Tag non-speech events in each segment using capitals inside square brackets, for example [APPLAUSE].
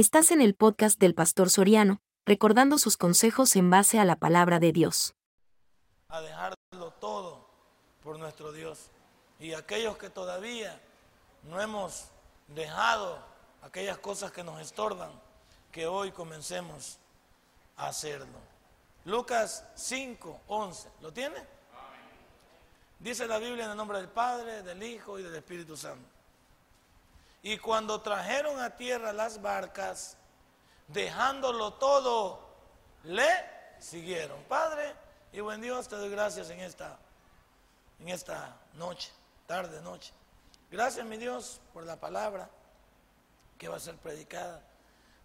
Estás en el podcast del Pastor Soriano, recordando sus consejos en base a la palabra de Dios. A dejarlo todo por nuestro Dios. Y aquellos que todavía no hemos dejado aquellas cosas que nos estorban, que hoy comencemos a hacerlo. Lucas 5, 11. ¿Lo tiene? Dice la Biblia en el nombre del Padre, del Hijo y del Espíritu Santo. Y cuando trajeron a tierra las barcas, dejándolo todo, le siguieron. Padre y buen Dios, te doy gracias en esta, en esta noche, tarde, noche. Gracias, mi Dios, por la palabra que va a ser predicada.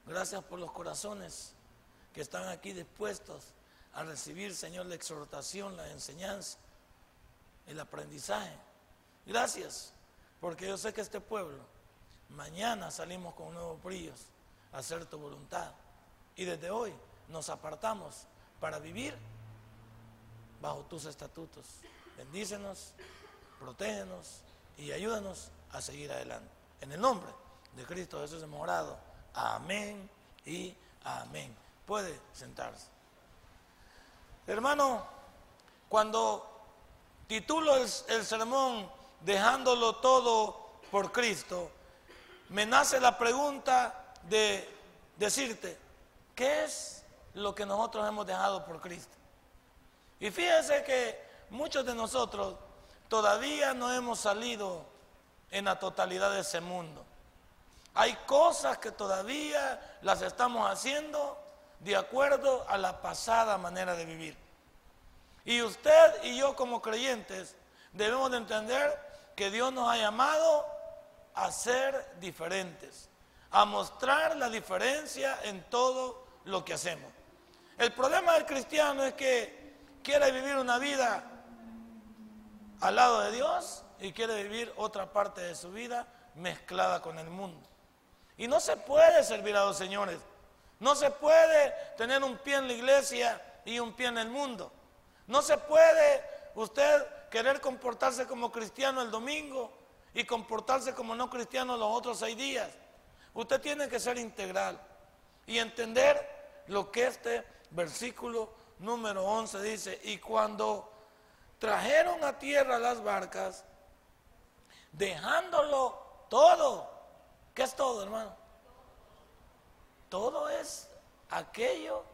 Gracias por los corazones que están aquí dispuestos a recibir, Señor, la exhortación, la enseñanza, el aprendizaje. Gracias, porque yo sé que este pueblo Mañana salimos con nuevos brillos a hacer tu voluntad. Y desde hoy nos apartamos para vivir bajo tus estatutos. Bendícenos, protégenos y ayúdanos a seguir adelante. En el nombre de Cristo Jesús hemos orado. Amén y amén. Puede sentarse. Hermano, cuando titulo el, el sermón Dejándolo todo por Cristo, me nace la pregunta de decirte, ¿qué es lo que nosotros hemos dejado por Cristo? Y fíjense que muchos de nosotros todavía no hemos salido en la totalidad de ese mundo. Hay cosas que todavía las estamos haciendo de acuerdo a la pasada manera de vivir. Y usted y yo como creyentes debemos de entender que Dios nos ha llamado a ser diferentes, a mostrar la diferencia en todo lo que hacemos. El problema del cristiano es que quiere vivir una vida al lado de Dios y quiere vivir otra parte de su vida mezclada con el mundo. Y no se puede servir a los señores. No se puede tener un pie en la iglesia y un pie en el mundo. No se puede usted querer comportarse como cristiano el domingo y comportarse como no cristiano los otros seis días. Usted tiene que ser integral y entender lo que este versículo número 11 dice. Y cuando trajeron a tierra las barcas, dejándolo todo, ¿qué es todo, hermano? Todo es aquello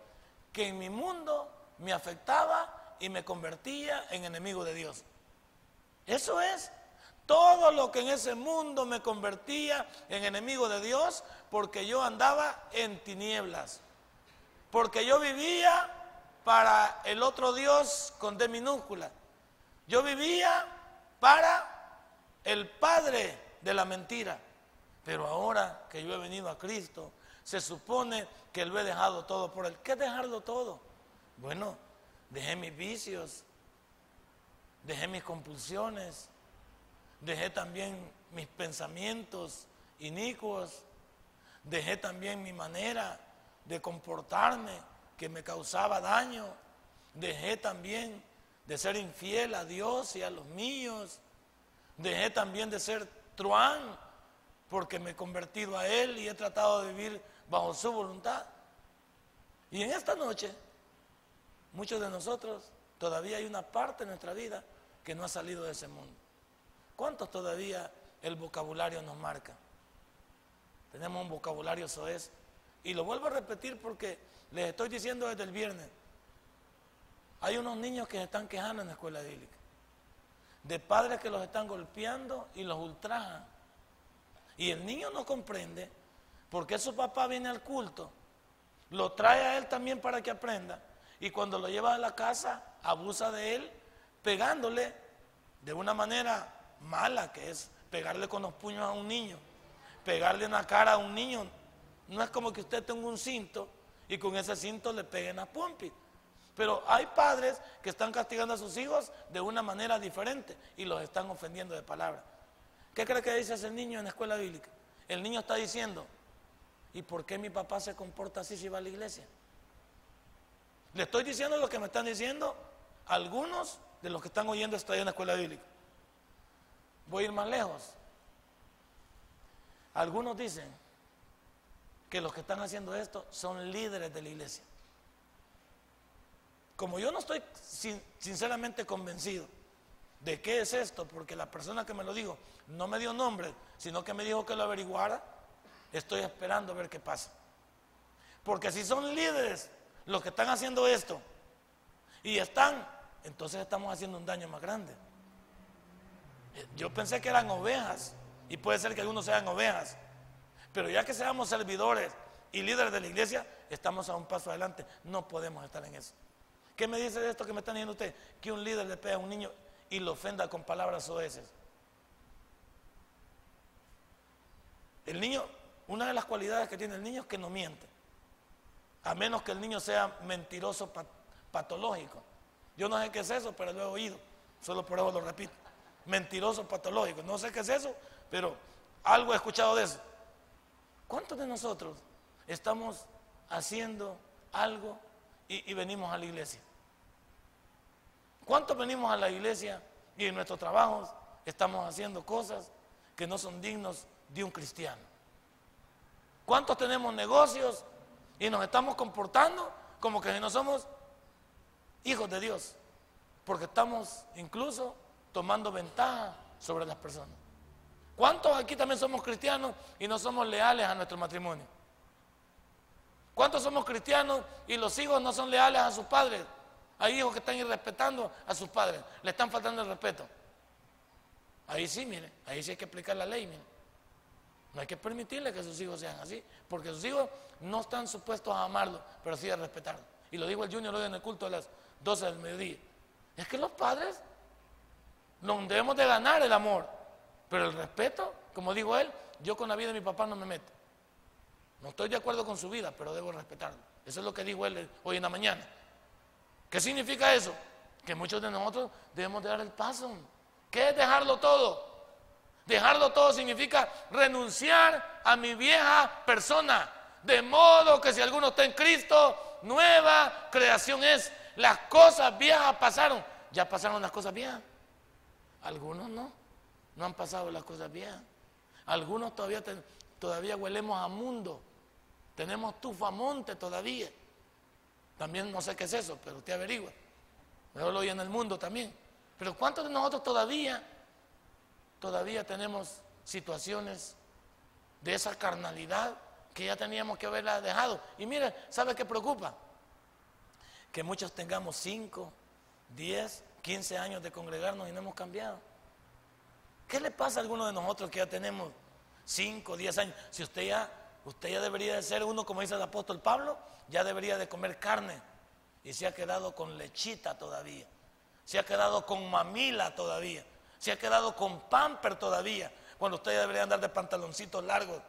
que en mi mundo me afectaba y me convertía en enemigo de Dios. Eso es todo lo que en ese mundo me convertía en enemigo de Dios porque yo andaba en tinieblas. Porque yo vivía para el otro Dios con D minúscula. Yo vivía para el Padre de la mentira. Pero ahora que yo he venido a Cristo, se supone que lo he dejado todo por él. ¿Qué dejarlo todo? Bueno, dejé mis vicios, dejé mis compulsiones, dejé también mis pensamientos inicuos, dejé también mi manera de comportarme que me causaba daño, dejé también de ser infiel a Dios y a los míos, dejé también de ser truán porque me he convertido a Él y he tratado de vivir bajo su voluntad. Y en esta noche, muchos de nosotros todavía hay una parte de nuestra vida que no ha salido de ese mundo. ¿Cuántos todavía el vocabulario nos marca? Tenemos un vocabulario soez. Y lo vuelvo a repetir porque les estoy diciendo desde el viernes. Hay unos niños que se están quejando en la escuela bíblica. De padres que los están golpeando y los ultrajan. Y el niño no comprende por qué su papá viene al culto. Lo trae a él también para que aprenda. Y cuando lo lleva a la casa, abusa de él, pegándole de una manera mala que es pegarle con los puños a un niño, pegarle en la cara a un niño. No es como que usted tenga un cinto y con ese cinto le peguen a Pompi. Pero hay padres que están castigando a sus hijos de una manera diferente y los están ofendiendo de palabra. ¿Qué cree que dice ese niño en la escuela bíblica? El niño está diciendo, ¿y por qué mi papá se comporta así si va a la iglesia? Le estoy diciendo lo que me están diciendo algunos de los que están oyendo esto ahí en la escuela bíblica. Voy a ir más lejos. Algunos dicen que los que están haciendo esto son líderes de la iglesia. Como yo no estoy sinceramente convencido de qué es esto, porque la persona que me lo dijo no me dio nombre, sino que me dijo que lo averiguara, estoy esperando a ver qué pasa. Porque si son líderes los que están haciendo esto y están, entonces estamos haciendo un daño más grande. Yo pensé que eran ovejas y puede ser que algunos sean ovejas, pero ya que seamos servidores y líderes de la iglesia, estamos a un paso adelante. No podemos estar en eso. ¿Qué me dice de esto que me están diciendo usted? Que un líder le pega a un niño y lo ofenda con palabras oeces. El niño, una de las cualidades que tiene el niño es que no miente. A menos que el niño sea mentiroso patológico. Yo no sé qué es eso, pero lo he oído. Solo por eso lo repito. Mentiroso patológico. No sé qué es eso, pero algo he escuchado de eso. ¿Cuántos de nosotros estamos haciendo algo y, venimos a la iglesia? ¿Cuántos venimos a la iglesia y en nuestros trabajos estamos haciendo cosas que no son dignos de un cristiano? ¿Cuántos tenemos negocios y nos estamos comportando como que no somos hijos de Dios, porque estamos incluso tomando ventaja sobre las personas. ¿Cuántos aquí también somos cristianos y no somos leales a nuestro matrimonio? ¿Cuántos somos cristianos y los hijos no son leales a sus padres? Hay hijos que están irrespetando a sus padres, le están faltando el respeto. Ahí sí, mire, ahí sí hay que aplicar la ley, mire. No hay que permitirle que sus hijos sean así, porque sus hijos no están supuestos a amarlo, pero sí a respetarlo. Y lo dijo el Junior hoy en el culto a las 12 del mediodía. Es que los padres no debemos de ganar el amor, pero el respeto, como dijo él, yo con la vida de mi papá no me meto. No estoy de acuerdo con su vida, pero debo respetarlo. Eso es lo que dijo él hoy en la mañana. ¿Qué significa eso? Que muchos de nosotros debemos de dar el paso. ¿Qué es dejarlo todo? Dejarlo todo significa renunciar a mi vieja persona. De modo que si alguno está en Cristo, nueva creación es. Las cosas viejas pasaron. Ya pasaron las cosas viejas. Algunos no. No han pasado las cosas viejas. Algunos todavía, todavía huelemos a mundo. Tenemos tufamonte todavía. También no sé qué es eso, pero usted averigua. Yo lo oí en el mundo también. Pero ¿cuántos de nosotros todavía todavía tenemos situaciones de esa carnalidad que ya teníamos que haberla dejado. Y mire, ¿sabe qué preocupa? Que muchos tengamos 5, 10, 15 años de congregarnos y no hemos cambiado. ¿Qué le pasa a alguno de nosotros que ya tenemos 5, 10 años? Si usted ya, usted ya debería de ser uno, como dice el apóstol Pablo, ya debería de comer carne. Y se ha quedado con lechita todavía. Se ha quedado con mamila todavía se ha quedado con pamper todavía, cuando usted debería andar de pantaloncitos largos,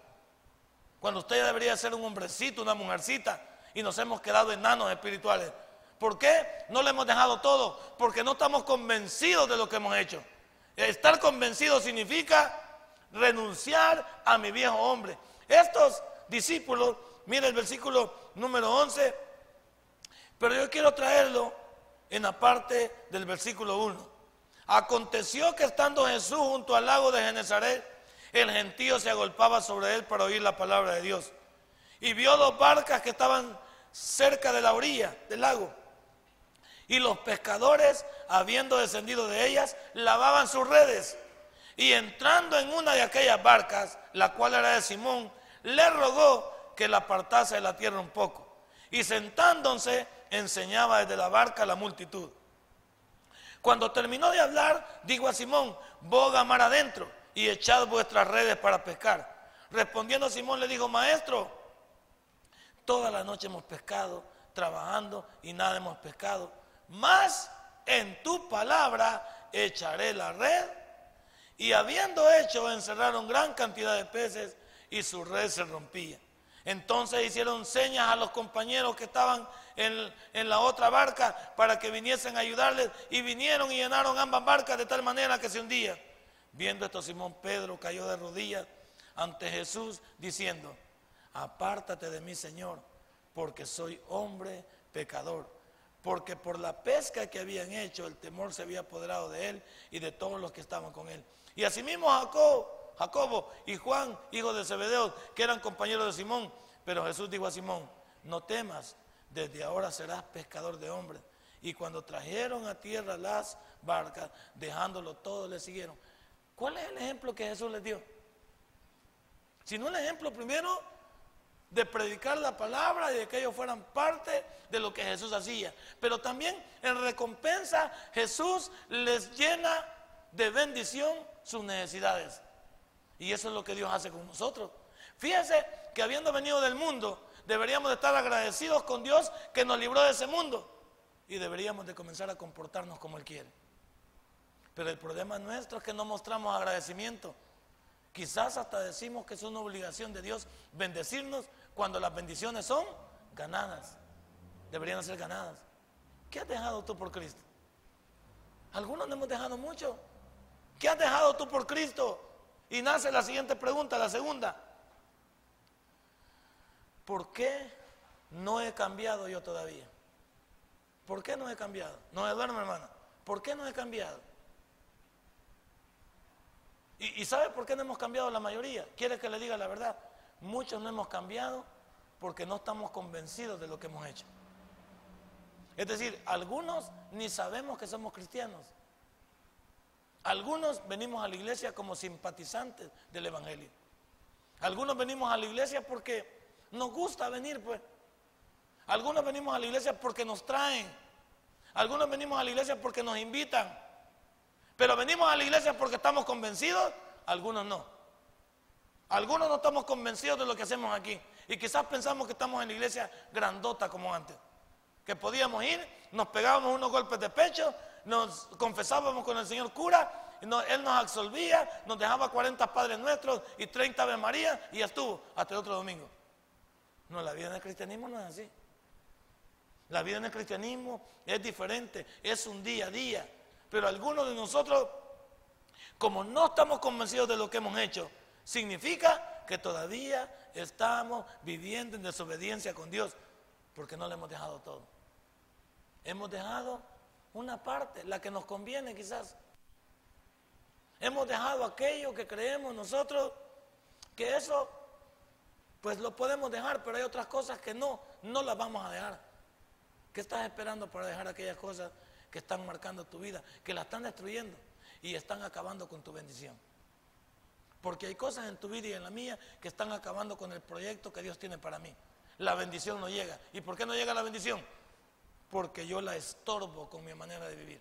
cuando usted debería ser un hombrecito, una mujercita, y nos hemos quedado enanos espirituales. ¿Por qué no le hemos dejado todo? Porque no estamos convencidos de lo que hemos hecho. Estar convencido significa renunciar a mi viejo hombre. Estos discípulos, mire el versículo número 11, pero yo quiero traerlo en la parte del versículo 1. Aconteció que estando Jesús junto al lago de Genezaret, el gentío se agolpaba sobre él para oír la palabra de Dios. Y vio dos barcas que estaban cerca de la orilla del lago. Y los pescadores, habiendo descendido de ellas, lavaban sus redes. Y entrando en una de aquellas barcas, la cual era de Simón, le rogó que la apartase de la tierra un poco. Y sentándose, enseñaba desde la barca a la multitud. Cuando terminó de hablar, dijo a Simón, boga mar adentro y echad vuestras redes para pescar. Respondiendo Simón le dijo, maestro, toda la noche hemos pescado, trabajando y nada hemos pescado. Mas en tu palabra echaré la red. Y habiendo hecho, encerraron gran cantidad de peces y su red se rompía. Entonces hicieron señas a los compañeros que estaban en, la otra barca para que viniesen a ayudarles y vinieron y llenaron ambas barcas de tal manera que se hundía. Viendo esto, Simón Pedro cayó de rodillas ante Jesús diciendo, apártate de mí, Señor, porque soy hombre pecador. Porque por la pesca que habían hecho, el temor se había apoderado de él y de todos los que estaban con él. Y asimismo Jacob Jacobo y Juan, hijo de Zebedeo, que eran compañeros de Simón, Pero Jesús dijo a Simón, no temas, desde ahora serás pescador de hombres. Y cuando trajeron a tierra las barcas, dejándolo todo, le siguieron. ¿Cuál es el ejemplo que Jesús les dio? Si no el ejemplo primero de predicar la palabra y de que ellos fueran parte de lo que Jesús hacía. Pero también en recompensa Jesús les llena de bendición sus necesidades. Y eso es lo que Dios hace con nosotros. Fíjense que habiendo venido del mundo, deberíamos de estar agradecidos con Dios que nos libró de ese mundo. Y deberíamos de comenzar a comportarnos como Él quiere. Pero el problema nuestro es que no mostramos agradecimiento. Quizás hasta decimos que es una obligación de Dios bendecirnos cuando las bendiciones son ganadas. Deberían ser ganadas. ¿Qué has dejado tú por Cristo? Algunos no hemos dejado mucho. ¿Qué has dejado tú por Cristo? Y nace la siguiente pregunta, la segunda. ¿Por qué no he cambiado yo todavía? ¿Por qué no he cambiado? No me duerme, hermana. ¿Por qué no he cambiado? ¿Y, ¿Y, sabe por qué no hemos cambiado la mayoría? ¿Quiere que le diga la verdad? Muchos no hemos cambiado porque no estamos convencidos de lo que hemos hecho. Es decir, algunos ni sabemos que somos cristianos. Algunos venimos a la iglesia como simpatizantes del Evangelio. Algunos venimos a la iglesia porque nos gusta venir, pues. Algunos venimos a la iglesia porque nos traen. Algunos venimos a la iglesia porque nos invitan. Pero venimos a la iglesia porque estamos convencidos, algunos no. Algunos no estamos convencidos de lo que hacemos aquí. Y quizás pensamos que estamos en la iglesia grandota como antes. Que podíamos ir, nos pegábamos unos golpes de pecho, nos confesábamos con el Señor cura, Él nos absolvía, nos dejaba 40 Padres Nuestros y 30 Ave María y estuvo hasta el otro domingo. No, la vida en el cristianismo no es así. La vida en el cristianismo es diferente, es un día a día. Pero algunos de nosotros, como no estamos convencidos de lo que hemos hecho, significa que todavía estamos viviendo en desobediencia con Dios, porque no le hemos dejado todo. Hemos dejado una parte, la que nos conviene quizás. Hemos dejado aquello que creemos nosotros, que eso pues lo podemos dejar, pero hay otras cosas que no, no las vamos a dejar. ¿Qué estás esperando para dejar aquellas cosas que están marcando tu vida, que la están destruyendo y están acabando con tu bendición? Porque hay cosas en tu vida y en la mía que están acabando con el proyecto que Dios tiene para mí. La bendición no llega. ¿Y por qué no llega la bendición? Porque yo la estorbo con mi manera de vivir.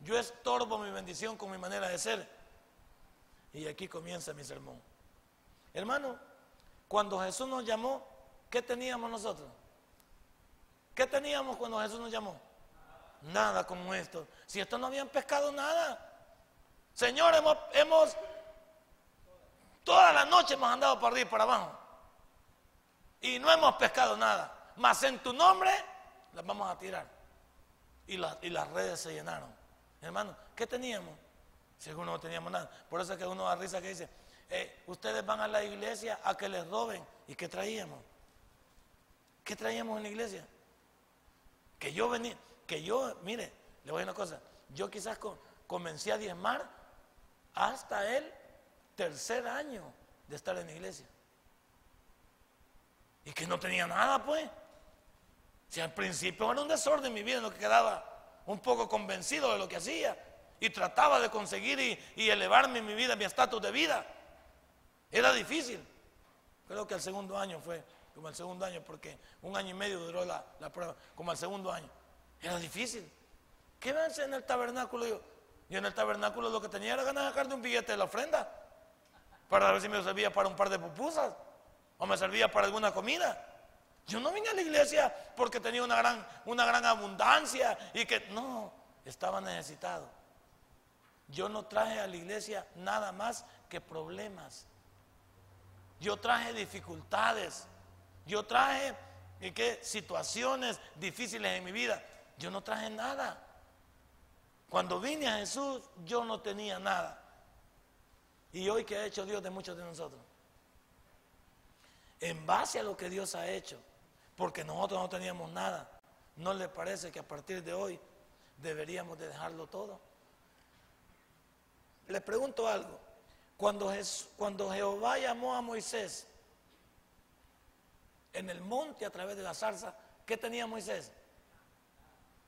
Yo estorbo mi bendición con mi manera de ser. Y aquí comienza mi sermón. Hermano, cuando Jesús nos llamó, ¿qué teníamos nosotros? ¿Qué teníamos cuando Jesús nos llamó? Nada como esto. Si esto no habían pescado nada. Señor, hemos, hemos toda la noche hemos andado para arriba y para abajo. Y no hemos pescado nada. Mas en tu nombre las vamos a tirar. Y, y las redes se llenaron. Hermano, ¿qué teníamos? Según no teníamos nada. Por eso es que uno da risa que dice, eh, ustedes van a la iglesia a que les roben. ¿Y qué traíamos? ¿Qué traíamos en la iglesia? Que yo venía, que yo, mire, le voy a decir una cosa, yo quizás comencé a diezmar hasta el tercer año de estar en la iglesia. Y que no tenía nada, pues. Si al principio era un desorden mi vida en lo que quedaba un poco convencido de lo que hacía y trataba de conseguir y, elevarme mi vida, mi estatus de vida. Era difícil. Creo que el segundo año fue, como el segundo año, porque un año y medio duró la, prueba, como el segundo año. Era difícil. ¿Qué ven en el tabernáculo? Yo, en el tabernáculo lo que tenía era ganar de sacar de un billete de la ofrenda. Para ver si me servía para un par de pupusas. O me servía para alguna comida. Yo no vine a la iglesia porque tenía una gran, una gran abundancia y que no, estaba necesitado. Yo no traje a la iglesia nada más que problemas. Yo traje dificultades. Yo traje ¿qué? situaciones difíciles en mi vida. Yo no traje nada. Cuando vine a Jesús, yo no tenía nada. Y hoy que ha hecho Dios de muchos de nosotros. En base a lo que Dios ha hecho, porque nosotros no teníamos nada, ¿no le parece que a partir de hoy deberíamos de dejarlo todo? Le pregunto algo. Cuando, cuando Jehová llamó a Moisés, en el monte a través de la zarza, ¿qué tenía Moisés?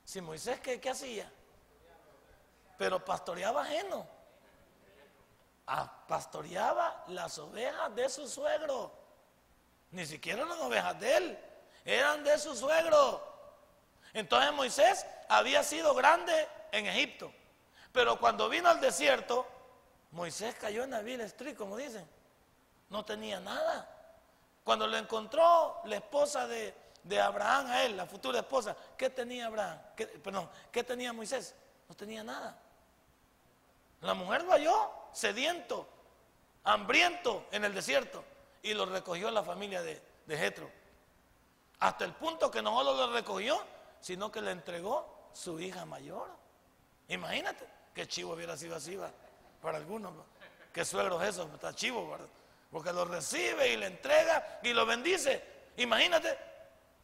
Si Moisés, ¿qué, qué hacía? Pero pastoreaba ajeno. Ah, pastoreaba las ovejas de su suegro. Ni siquiera las ovejas de él, eran de su suegro. Entonces Moisés había sido grande en Egipto. Pero cuando vino al desierto, Moisés cayó en vil street, como dicen. No tenía nada. Cuando lo encontró la esposa de, Abraham a él, la futura esposa, ¿qué tenía Abraham? perdón, ¿qué tenía Moisés? No tenía nada. La mujer lo halló sediento, hambriento en el desierto y lo recogió la familia de, de Jetro. Hasta el punto que no solo lo recogió, sino que le entregó su hija mayor. Imagínate qué chivo hubiera sido así para algunos. Qué suegro es eso, está chivo, ¿verdad? porque lo recibe y le entrega y lo bendice. Imagínate.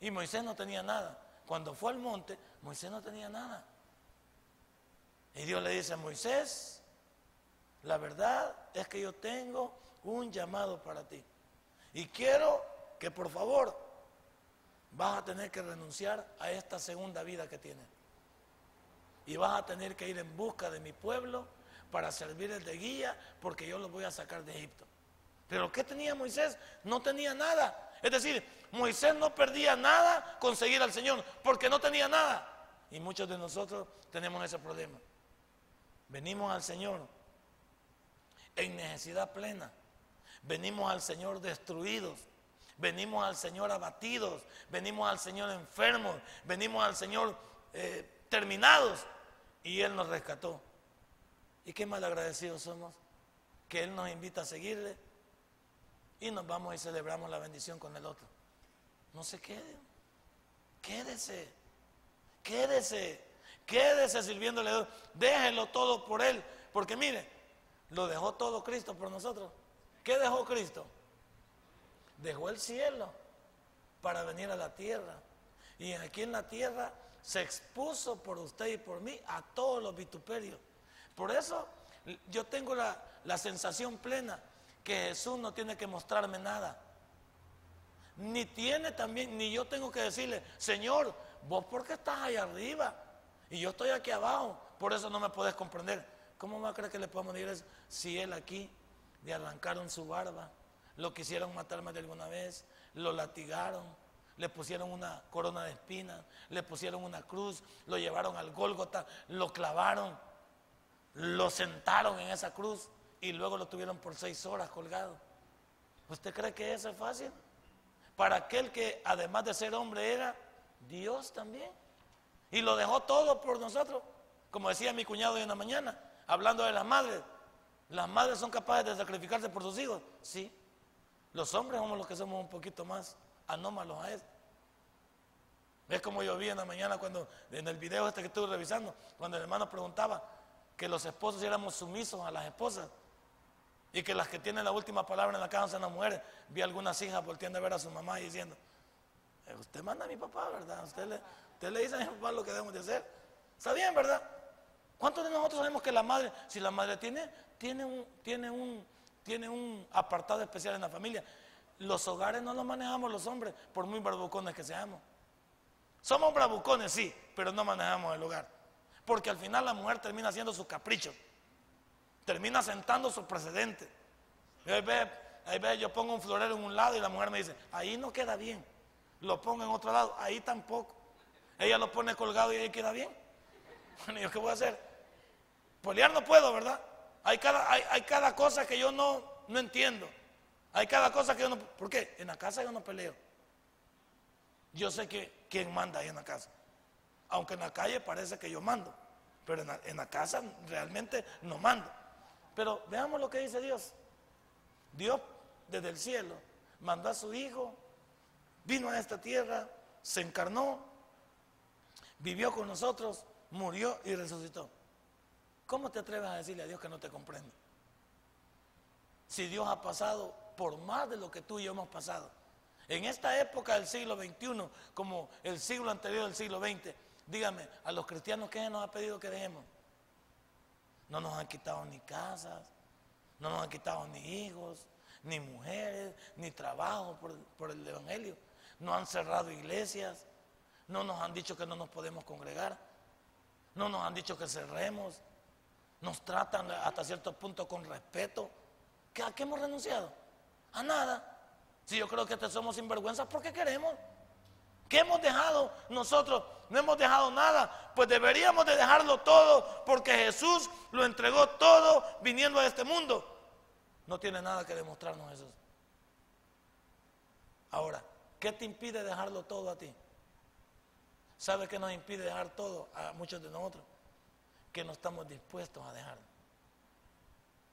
Y Moisés no tenía nada. Cuando fue al monte, Moisés no tenía nada. Y Dios le dice a Moisés, la verdad es que yo tengo un llamado para ti. Y quiero que por favor vas a tener que renunciar a esta segunda vida que tienes. Y vas a tener que ir en busca de mi pueblo para servirles de guía porque yo los voy a sacar de Egipto. Pero ¿qué tenía Moisés? No tenía nada. Es decir, Moisés no perdía nada con seguir al Señor porque no tenía nada. Y muchos de nosotros tenemos ese problema. Venimos al Señor en necesidad plena. Venimos al Señor destruidos. Venimos al Señor abatidos. Venimos al Señor enfermos. Venimos al Señor eh, terminados. Y Él nos rescató. ¿Y qué mal agradecidos somos? Que Él nos invita a seguirle y nos vamos y celebramos la bendición con el otro. No se quede. Quédese. Quédese. Quédese sirviéndole a Dios. Déjelo todo por Él. Porque mire, lo dejó todo Cristo por nosotros. ¿Qué dejó Cristo? Dejó el cielo para venir a la tierra. Y aquí en la tierra se expuso por usted y por mí a todos los vituperios. Por eso yo tengo la, la sensación plena que Jesús no tiene que mostrarme nada. Ni tiene también, ni yo tengo que decirle, Señor, vos por qué estás ahí arriba y yo estoy aquí abajo, por eso no me puedes comprender. ¿Cómo va a creer que le podemos decir eso si él aquí le arrancaron su barba, lo quisieron matar más de alguna vez, lo latigaron, le pusieron una corona de espinas, le pusieron una cruz, lo llevaron al Gólgota, lo clavaron, lo sentaron en esa cruz y luego lo tuvieron por seis horas colgado. ¿Usted cree que eso es fácil? Para aquel que además de ser hombre era Dios también. Y lo dejó todo por nosotros. Como decía mi cuñado hoy en la mañana, hablando de las madres. Las madres son capaces de sacrificarse por sus hijos. Sí. Los hombres somos los que somos un poquito más anómalos a eso. ¿Ves como yo vi en la mañana cuando, en el video este que estuve revisando, cuando el hermano preguntaba que los esposos éramos sumisos a las esposas? Y que las que tienen la última palabra en la casa son las mujeres. Vi algunas hijas volteando a ver a su mamá y diciendo, eh, usted manda a mi papá, ¿verdad? Usted le, usted le dice a mi papá lo que debemos de hacer. Está bien, ¿verdad? ¿Cuántos de nosotros sabemos que la madre, si la madre tiene, tiene un, tiene un, tiene un apartado especial en la familia? Los hogares no los manejamos los hombres, por muy bravucones que seamos. Somos bravucones, sí, pero no manejamos el hogar. Porque al final la mujer termina haciendo sus caprichos termina sentando su precedente. Ahí ve, ahí ve, yo pongo un florero en un lado y la mujer me dice, ahí no queda bien. Lo pongo en otro lado, ahí tampoco. Ella lo pone colgado y ahí queda bien. [LAUGHS] Bueno, ¿yo qué voy a hacer? Polear no puedo, ¿verdad? Hay cada, hay, cada cosa que yo no, no entiendo. Hay cada cosa que yo no... ¿Por qué? En la casa yo no peleo. Yo sé que quién manda ahí en la casa. Aunque en la calle parece que yo mando. Pero en la casa realmente no mando. Pero veamos lo que dice Dios. Dios desde el cielo mandó a su Hijo, vino a esta tierra, se encarnó, vivió con nosotros, murió y resucitó. ¿Cómo te atreves a decirle a Dios que no te comprende? Si Dios ha pasado por más de lo que tú y yo hemos pasado. En esta época del siglo XXI, como el siglo anterior del siglo XX, dígame, a los cristianos, ¿qué nos ha pedido que dejemos? No nos han quitado ni casas, no nos han quitado ni hijos, ni mujeres, ni trabajo por, el Evangelio. no han cerrado iglesias, no nos han dicho que no nos podemos congregar, no nos han dicho que cerremos, nos tratan hasta cierto punto con respeto. ¿A qué hemos renunciado? A nada. Si yo creo que te somos sinvergüenzas porque queremos. ¿Qué hemos dejado nosotros? No hemos dejado nada. Pues deberíamos de dejarlo todo porque Jesús lo entregó todo viniendo a este mundo. No tiene nada que demostrarnos Jesús. Ahora, ¿qué te impide dejarlo todo a ti? ¿Sabe qué nos impide dejar todo a muchos de nosotros? Que no estamos dispuestos a dejarlo.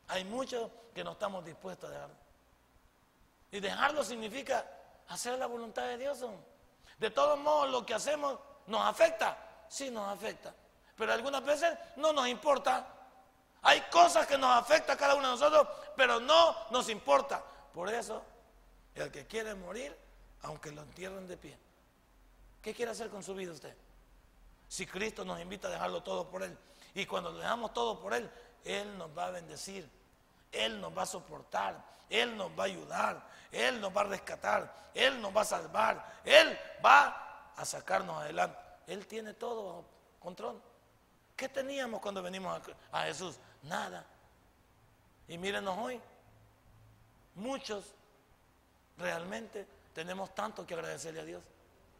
Hay muchos que no estamos dispuestos a dejarlo. Y dejarlo significa hacer la voluntad de Dios. De todos modos, lo que hacemos nos afecta. Sí, nos afecta. Pero algunas veces no nos importa. Hay cosas que nos afectan a cada uno de nosotros, pero no nos importa. Por eso, el que quiere morir, aunque lo entierren de pie. ¿Qué quiere hacer con su vida usted? Si Cristo nos invita a dejarlo todo por Él. Y cuando lo dejamos todo por Él, Él nos va a bendecir. Él nos va a soportar. Él nos va a ayudar. Él nos va a rescatar. Él nos va a salvar. Él va a sacarnos adelante. Él tiene todo bajo control. ¿Qué teníamos cuando venimos a, Jesús? Nada. Y mírenos hoy. Muchos realmente tenemos tanto que agradecerle a Dios.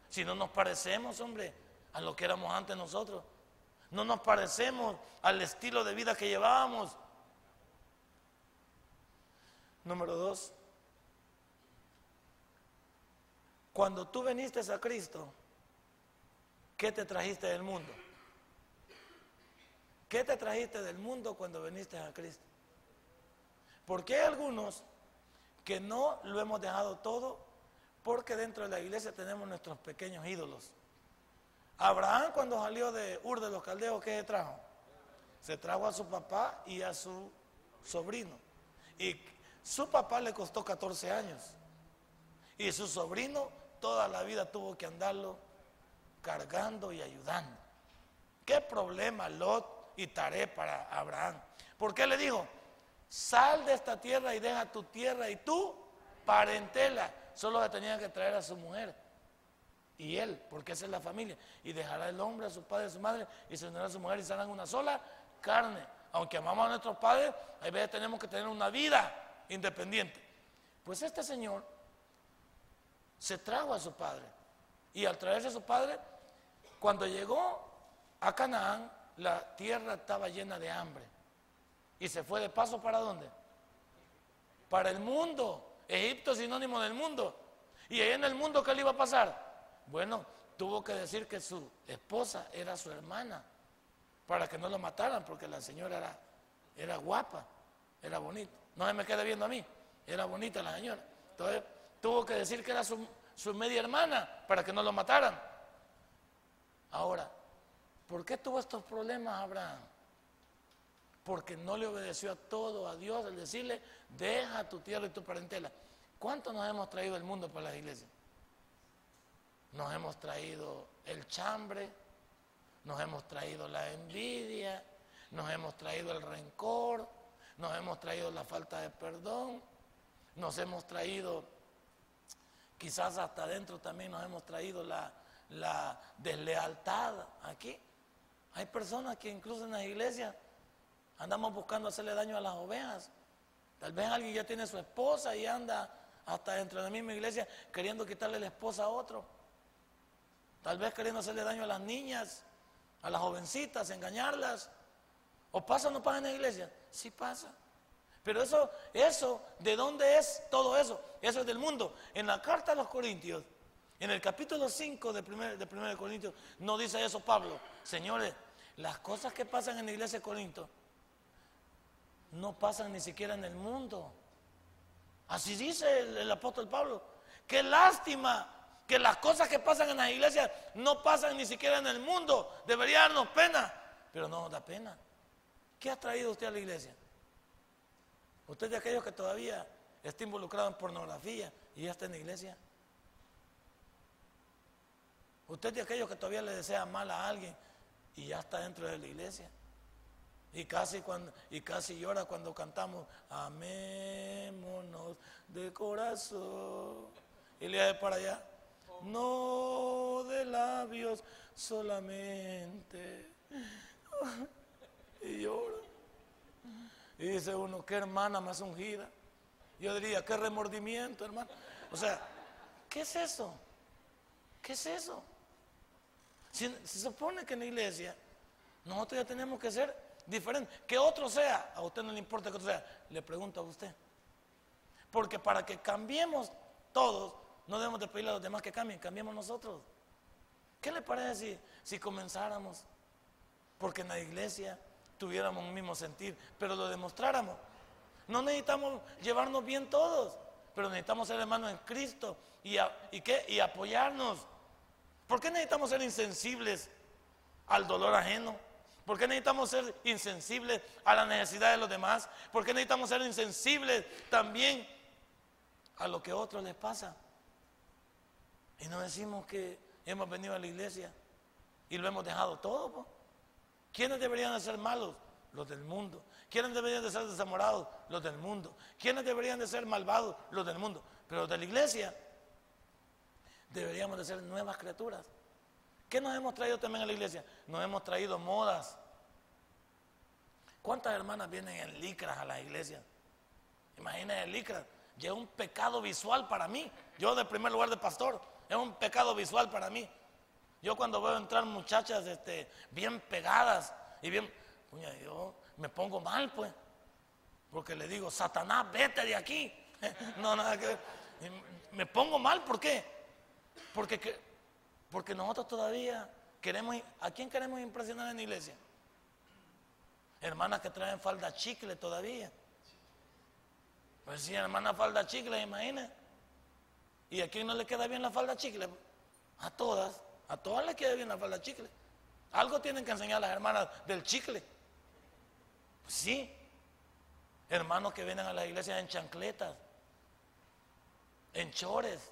Si no nos parecemos, hombre, a lo que éramos antes nosotros. No nos parecemos al estilo de vida que llevábamos. Número dos, cuando tú viniste a Cristo, ¿qué te trajiste del mundo? ¿Qué te trajiste del mundo cuando viniste a Cristo? Porque hay algunos que no lo hemos dejado todo porque dentro de la iglesia tenemos nuestros pequeños ídolos. Abraham cuando salió de Ur de los Caldeos, ¿qué se trajo? Se trajo a su papá y a su sobrino. Y su papá le costó 14 años. Y su sobrino toda la vida tuvo que andarlo cargando y ayudando. ¿Qué problema Lot y Taré para Abraham? ¿Por qué le dijo? Sal de esta tierra y deja tu tierra y tu parentela. Solo le tenía que traer a su mujer y él, porque esa es la familia. Y dejará el hombre a su padre y a su madre y se unirá a su mujer y serán una sola carne. Aunque amamos a nuestros padres, a veces tenemos que tener una vida independiente. Pues este señor se trajo a su padre. Y al traerse a su padre, cuando llegó a Canaán, la tierra estaba llena de hambre. Y se fue de paso para dónde? Para el mundo. Egipto es sinónimo del mundo. Y ahí en el mundo, ¿qué le iba a pasar? Bueno, tuvo que decir que su esposa era su hermana para que no lo mataran, porque la señora era, era guapa, era bonita. No se me queda viendo a mí. Era bonita la señora. Entonces tuvo que decir que era su, su media hermana para que no lo mataran. Ahora, ¿por qué tuvo estos problemas Abraham? Porque no le obedeció a todo a Dios al decirle, deja tu tierra y tu parentela. ¿Cuánto nos hemos traído el mundo para las iglesias? Nos hemos traído el chambre, nos hemos traído la envidia, nos hemos traído el rencor, nos hemos traído la falta de perdón, nos hemos traído, quizás hasta adentro también nos hemos traído la, deslealtad aquí. Hay personas que incluso en las iglesias andamos buscando hacerle daño a las ovejas. Tal vez alguien ya tiene su esposa y anda hasta dentro de la misma iglesia queriendo quitarle la esposa a otro. Tal vez queriendo hacerle daño a las niñas, a las jovencitas, engañarlas. ¿O pasa o no pasa en la iglesia? Sí pasa. Pero eso, eso, ¿de dónde es todo eso? Eso es del mundo. En la carta a los Corintios, en el capítulo 5 de 1 de, Corintios, no dice eso Pablo. Señores, las cosas que pasan en la iglesia de Corinto no pasan ni siquiera en el mundo. Así dice el apóstol Pablo. Qué lástima que las cosas que pasan en las iglesias no pasan ni siquiera en el mundo. Debería darnos pena, pero no nos da pena. ¿Qué ha traído usted a la iglesia? Usted de aquellos que todavía está involucrado en pornografía y ya está en la iglesia. Usted de aquellos que todavía le desea mal a alguien y ya está dentro de la iglesia. Y casi, cuando, y casi llora cuando cantamos, amémonos de corazón. Y le de para allá, no de labios solamente. Y llora. Y dice uno, qué hermana más ungida. Yo diría, qué remordimiento, hermano. O sea, ¿qué es eso? ¿Qué es eso? Si, se supone que en la iglesia nosotros ya tenemos que ser diferentes. Que otro sea, a usted no le importa que otro sea, le pregunto a usted. Porque para que cambiemos todos, no debemos de pedirle a los demás que cambien, cambiemos nosotros. ¿Qué le parece si, si comenzáramos? Porque en la iglesia tuviéramos un mismo sentir, pero lo demostráramos. No necesitamos llevarnos bien todos, pero necesitamos ser hermanos en Cristo y, y, ¿qué? y apoyarnos. ¿Por qué necesitamos ser insensibles al dolor ajeno? ¿Por qué necesitamos ser insensibles a la necesidad de los demás? ¿Por qué necesitamos ser insensibles también a lo que a otros les pasa? Y no decimos que hemos venido a la iglesia y lo hemos dejado todo. ¿Quiénes deberían de ser malos? Los del mundo. ¿Quiénes deberían de ser desamorados? Los del mundo. ¿Quiénes deberían de ser malvados? Los del mundo. Pero los de la iglesia deberíamos de ser nuevas criaturas. ¿Qué nos hemos traído también a la iglesia? Nos hemos traído modas. ¿Cuántas hermanas vienen en licras a la iglesia? Imagínense el licras. Es un pecado visual para mí. Yo de primer lugar de pastor, es un pecado visual para mí. Yo cuando veo entrar muchachas este, bien pegadas y bien, yo me pongo mal pues, porque le digo, Satanás, vete de aquí. [LAUGHS] no, nada que Me pongo mal, ¿por qué? Porque, porque nosotros todavía queremos, ¿a quién queremos impresionar en la iglesia? Hermanas que traen falda chicle todavía. Pues sí, hermana falda chicle, imagínate. ¿Y a quién no le queda bien la falda chicle? A todas. A todas les queda bien la falda chicle. Algo tienen que enseñar las hermanas del chicle. sí. Hermanos que vienen a la iglesia en chancletas, en chores,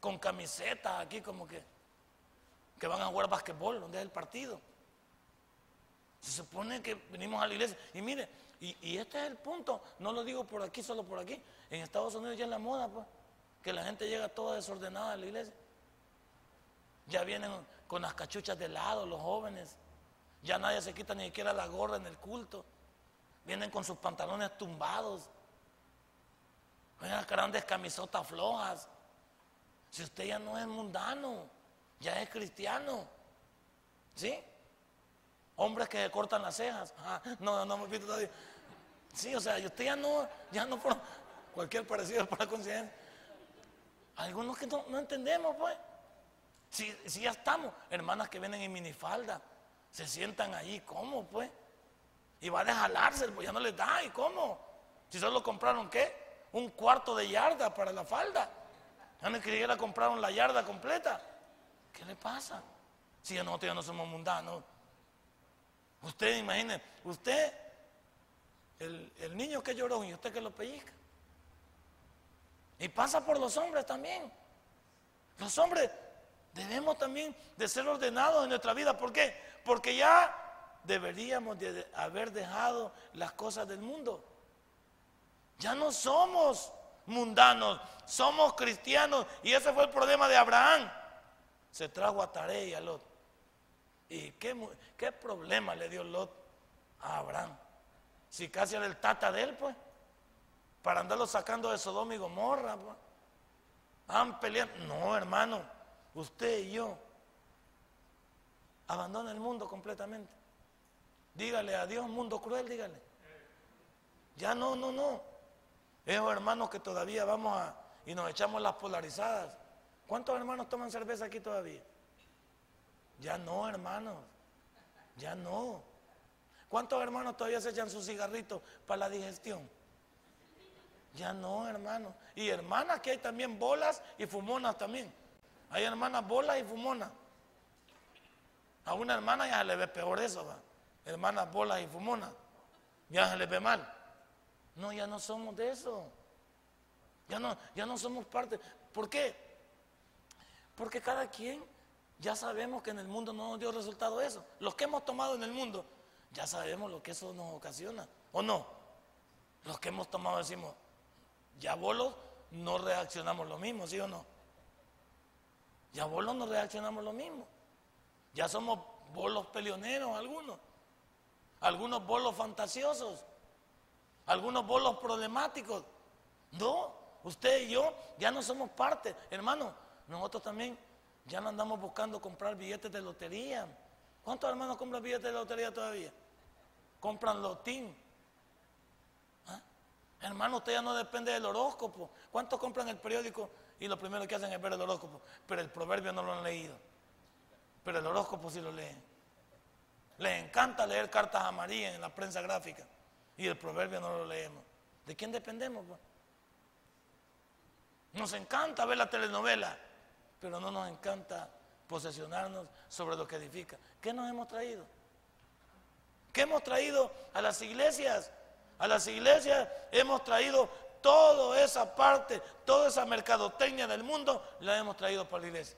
con camisetas aquí como que, que van a jugar basquetbol, donde es el partido. Se supone que venimos a la iglesia. Y mire, y, y, este es el punto. No lo digo por aquí, solo por aquí. En Estados Unidos ya es la moda, pues. Que la gente llega toda desordenada a la iglesia. Ya vienen con las cachuchas de lado los jóvenes. Ya nadie se quita ni siquiera la gorra en el culto. Vienen con sus pantalones tumbados. Vienen grandes camisotas flojas. Si usted ya no es mundano, ya es cristiano. ¿Sí? Hombres que cortan las cejas. Ah, no, no me visto todavía. Sí, o sea, usted ya no, ya no por cualquier parecido por la conciencia. Algunos que no, no entendemos, pues. Si, ya estamos, hermanas que vienen en minifalda, se sientan ahí, ¿cómo pues? Y va a jalarse, pues ya no les da, ¿y cómo? Si solo compraron qué? Un cuarto de yarda para la falda. Ya no quería compraron la yarda completa. ¿Qué le pasa? Si nosotros ya no somos mundanos. Usted imagine, usted, el, el niño que lloró y usted que lo pellizca. Y pasa por los hombres también. Los hombres debemos también de ser ordenados en nuestra vida. ¿Por qué? Porque ya deberíamos de haber dejado las cosas del mundo. Ya no somos mundanos, somos cristianos. Y ese fue el problema de Abraham. Se trajo a Tare y a Lot. ¿Y qué, qué problema le dio Lot a Abraham? Si casi era el tata de él, pues. Para andarlo sacando de Sodoma y Gomorra, pues. Han. No, hermano usted y yo, abandona el mundo completamente. Dígale a Dios, mundo cruel, dígale. Ya no, no, no. Esos hermanos que todavía vamos a y nos echamos las polarizadas. ¿Cuántos hermanos toman cerveza aquí todavía? Ya no, hermanos. Ya no. ¿Cuántos hermanos todavía se echan sus cigarritos para la digestión? Ya no, hermanos. Y hermanas que hay también bolas y fumonas también. Hay hermanas bolas y fumonas. A una hermana ya se le ve peor eso. Hermanas bolas y fumonas. Ya se le ve mal. No, ya no somos de eso. Ya no, ya no somos parte. ¿Por qué? Porque cada quien ya sabemos que en el mundo no nos dio resultado eso. Los que hemos tomado en el mundo, ya sabemos lo que eso nos ocasiona. ¿O no? Los que hemos tomado decimos, ya bolos, no reaccionamos lo mismo, ¿sí o no? Ya bolos no reaccionamos lo mismo. Ya somos bolos peleoneros algunos. Algunos bolos fantasiosos. Algunos bolos problemáticos. No, usted y yo ya no somos parte. Hermano, nosotros también ya no andamos buscando comprar billetes de lotería. ¿Cuántos hermanos compran billetes de lotería todavía? Compran lotín. Hermano, usted ya no depende del horóscopo. ¿Cuántos compran el periódico y lo primero que hacen es ver el horóscopo? Pero el proverbio no lo han leído. Pero el horóscopo sí lo leen. Les encanta leer cartas amarillas en la prensa gráfica y el proverbio no lo leemos. ¿De quién dependemos? Pues? Nos encanta ver la telenovela, pero no nos encanta posesionarnos sobre lo que edifica. ¿Qué nos hemos traído? ¿Qué hemos traído a las iglesias? A las iglesias hemos traído toda esa parte, toda esa mercadotecnia del mundo, la hemos traído para la iglesia.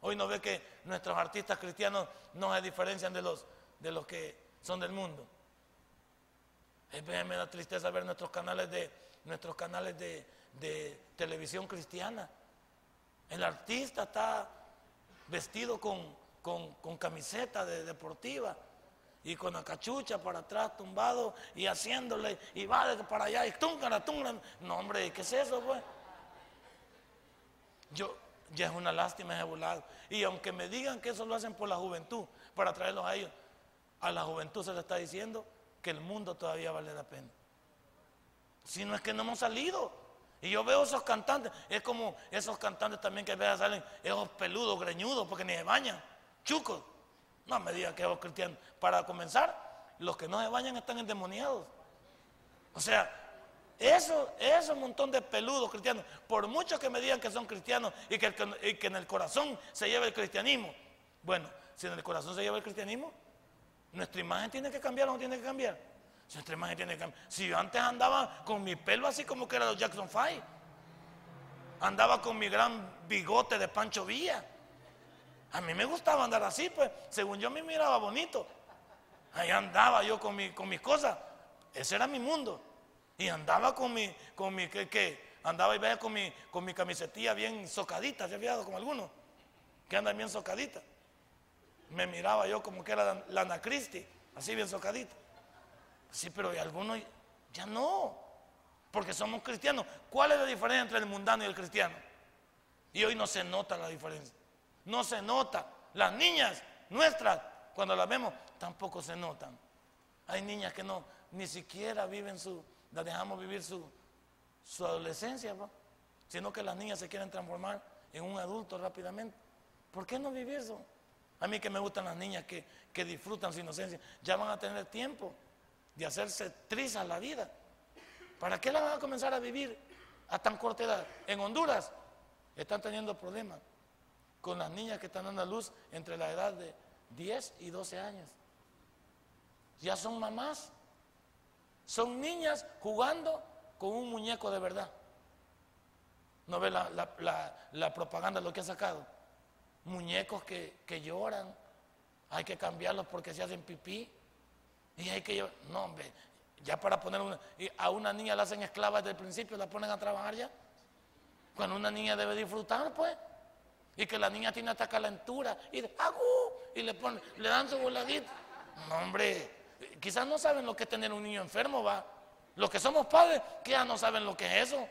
Hoy no ve que nuestros artistas cristianos no se diferencian de los, de los que son del mundo. Me da tristeza ver nuestros canales de, nuestros canales de, televisión cristiana. El artista está vestido con, camiseta de deportiva y con la cachucha para atrás tumbado y haciéndole y va de para allá y túngara, túngara. No, hombre, ¿qué es eso, pues? Yo, ya es una lástima ese volado. Y aunque me digan que eso lo hacen por la juventud, para traerlos a ellos, a la juventud se le está diciendo que el mundo todavía vale la pena. Si no es que no hemos salido. Y yo veo esos cantantes, es como esos cantantes también que vean salen esos peludos, greñudos, porque ni se bañan, chucos. No me digan que esos cristianos. Para comenzar, los que no se bañan están endemoniados. O sea, eso, un montón de peludos cristianos, por mucho que me digan que son cristianos y que, que en el corazón se lleva el cristianismo. Bueno, si en el corazón se lleva el cristianismo, nuestra imagen tiene que cambiar o no tiene que cambiar. Si yo antes andaba con mi pelo así como que era los Jackson Five, andaba con mi gran bigote de Pancho Villa. A mí me gustaba andar así, pues, según yo me miraba bonito. Ahí andaba yo con, mi, con mis cosas. Ese era mi mundo. Y andaba con mi, con mi, ¿qué? Andaba y veía con mi, con mi camisetilla bien socadita, ¿se ha fijado como algunos? Que andan bien socadita. Me miraba yo como que era la Ana Cristi, así bien socadita. Sí, pero algunos ya no, porque somos cristianos. ¿Cuál es la diferencia entre el mundano y el cristiano? Y hoy no se nota la diferencia. No se nota. Las niñas nuestras, cuando las vemos, tampoco se notan. Hay niñas que no, ni siquiera viven su, dejamos vivir su, su adolescencia, sino que las niñas se quieren transformar en un adulto rápidamente. ¿Por qué no vivir eso? A mí que me gustan las niñas que, que disfrutan su inocencia, ya van a tener tiempo de hacerse trizas la vida. ¿Para qué la van a comenzar a vivir a tan corta edad? En Honduras están teniendo problemas con las niñas que están dando a luz entre la edad de 10 y 12 años. Ya son mamás. Son niñas jugando con un muñeco de verdad. ¿No ve la, propaganda lo que ha sacado? Muñecos que, que lloran. Hay que cambiarlos porque se hacen pipí. Y hay que no hombre, ya para poner una, a una niña la hacen esclava desde el principio, la ponen a trabajar ya. Cuando una niña debe disfrutar, pues. Y que la niña tiene hasta calentura y de, y le ponen, le dan su voladito. No, hombre, quizás no saben lo que es tener un niño enfermo, va. Los que somos padres, ya no saben lo que es eso.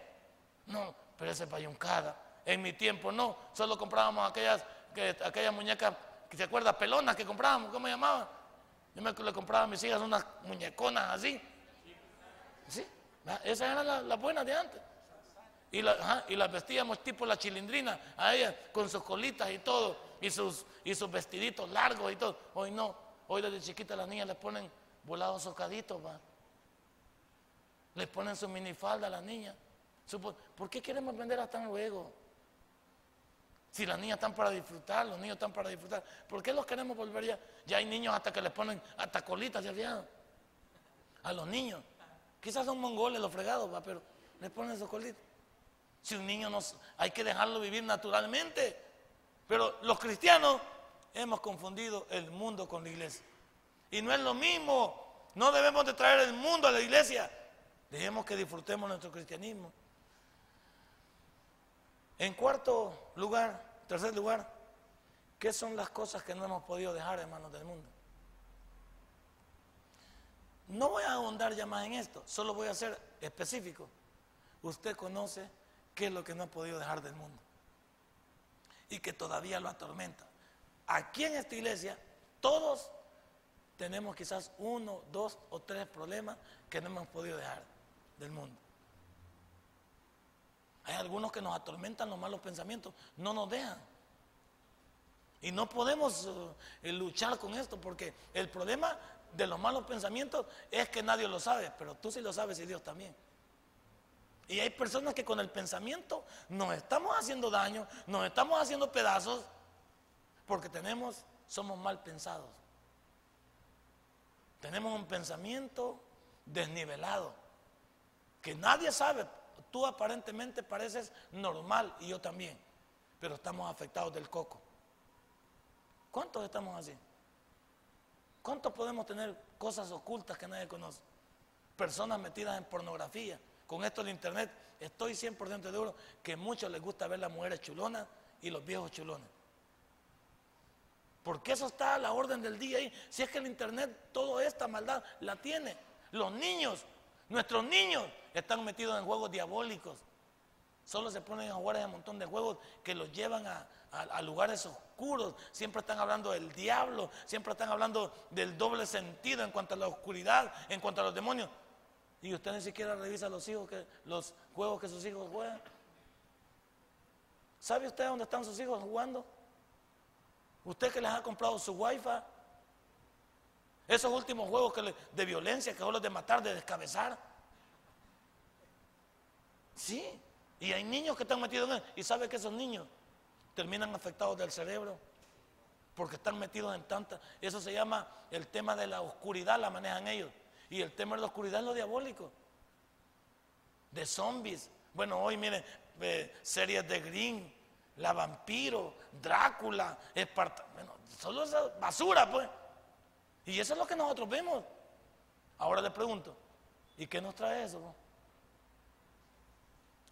No, pero ese payuncada. En mi tiempo no, solo comprábamos aquellas, que, aquellas muñecas, que se acuerda, pelonas que comprábamos, ¿cómo llamaban? Yo me le compraba a mis hijas unas muñeconas así. ¿Sí? Esas eran las, buenas de antes. Y, las vestíamos tipo la chilindrina, a ellas con sus colitas y todo, y sus, y sus vestiditos largos y todo. Hoy no, hoy desde chiquita las niñas les ponen volados socaditos, va. Les ponen su minifalda a las niñas. ¿Por qué queremos vender hasta luego? Si las niñas están para disfrutar, los niños están para disfrutar, ¿por qué los queremos volver ya? Ya hay niños hasta que les ponen hasta colitas, ¿ya A los niños. Quizás son mongoles los fregados, ¿va? pero les ponen su colitas. Si un niño no, hay que dejarlo vivir naturalmente. Pero los cristianos hemos confundido el mundo con la iglesia. Y no es lo mismo. No debemos de traer el mundo a la iglesia. Dejemos que disfrutemos nuestro cristianismo. En cuarto lugar, tercer lugar, ¿qué son las cosas que no hemos podido dejar, hermanos del mundo? No voy a ahondar ya más en esto, solo voy a ser específico. Usted conoce qué es lo que no ha podido dejar del mundo y que todavía lo atormenta. Aquí en esta iglesia, todos tenemos quizás uno, dos o tres problemas que no hemos podido dejar del mundo. Hay algunos que nos atormentan los malos pensamientos, no nos dejan. Y no podemos eh, luchar con esto porque el problema de los malos pensamientos es que nadie lo sabe, pero tú sí lo sabes y Dios también. Y hay personas que con el pensamiento nos estamos haciendo daño, nos estamos haciendo pedazos, porque tenemos, somos mal pensados. Tenemos un pensamiento desnivelado, que nadie sabe. Tú aparentemente pareces normal y yo también, pero estamos afectados del coco. ¿Cuántos estamos así? ¿Cuántos podemos tener cosas ocultas que nadie conoce? Personas metidas en pornografía. Con esto de internet, estoy 100% seguro que muchos les gusta ver las mujeres chulonas y los viejos chulones. Porque eso está a la orden del día ahí. Si es que el internet, toda esta maldad la tiene. Los niños, nuestros niños, están metidos en juegos diabólicos. Solo se ponen a jugar en un montón de juegos que los llevan a, lugares oscuros, siempre están hablando del diablo, siempre están hablando del doble sentido en cuanto a la oscuridad, en cuanto a los demonios. Y usted ni siquiera revisa los hijos que, los juegos que sus hijos juegan. ¿Sabe usted dónde están sus hijos jugando? Usted que les ha comprado su wifi. Esos últimos juegos que de violencia, que son los de matar, de descabezar. Sí. Y hay niños que están metidos en él. Y sabe que esos niños terminan afectados del cerebro porque están metidos en tanta. Eso se llama el tema de la oscuridad, la manejan ellos. Y el tema de la oscuridad es lo diabólico. De zombies. Bueno, hoy miren, series de Green, La Vampiro, Drácula, Esparta. Bueno, solo esa basura, pues. Y eso es lo que nosotros vemos. Ahora le pregunto, ¿y qué nos trae eso?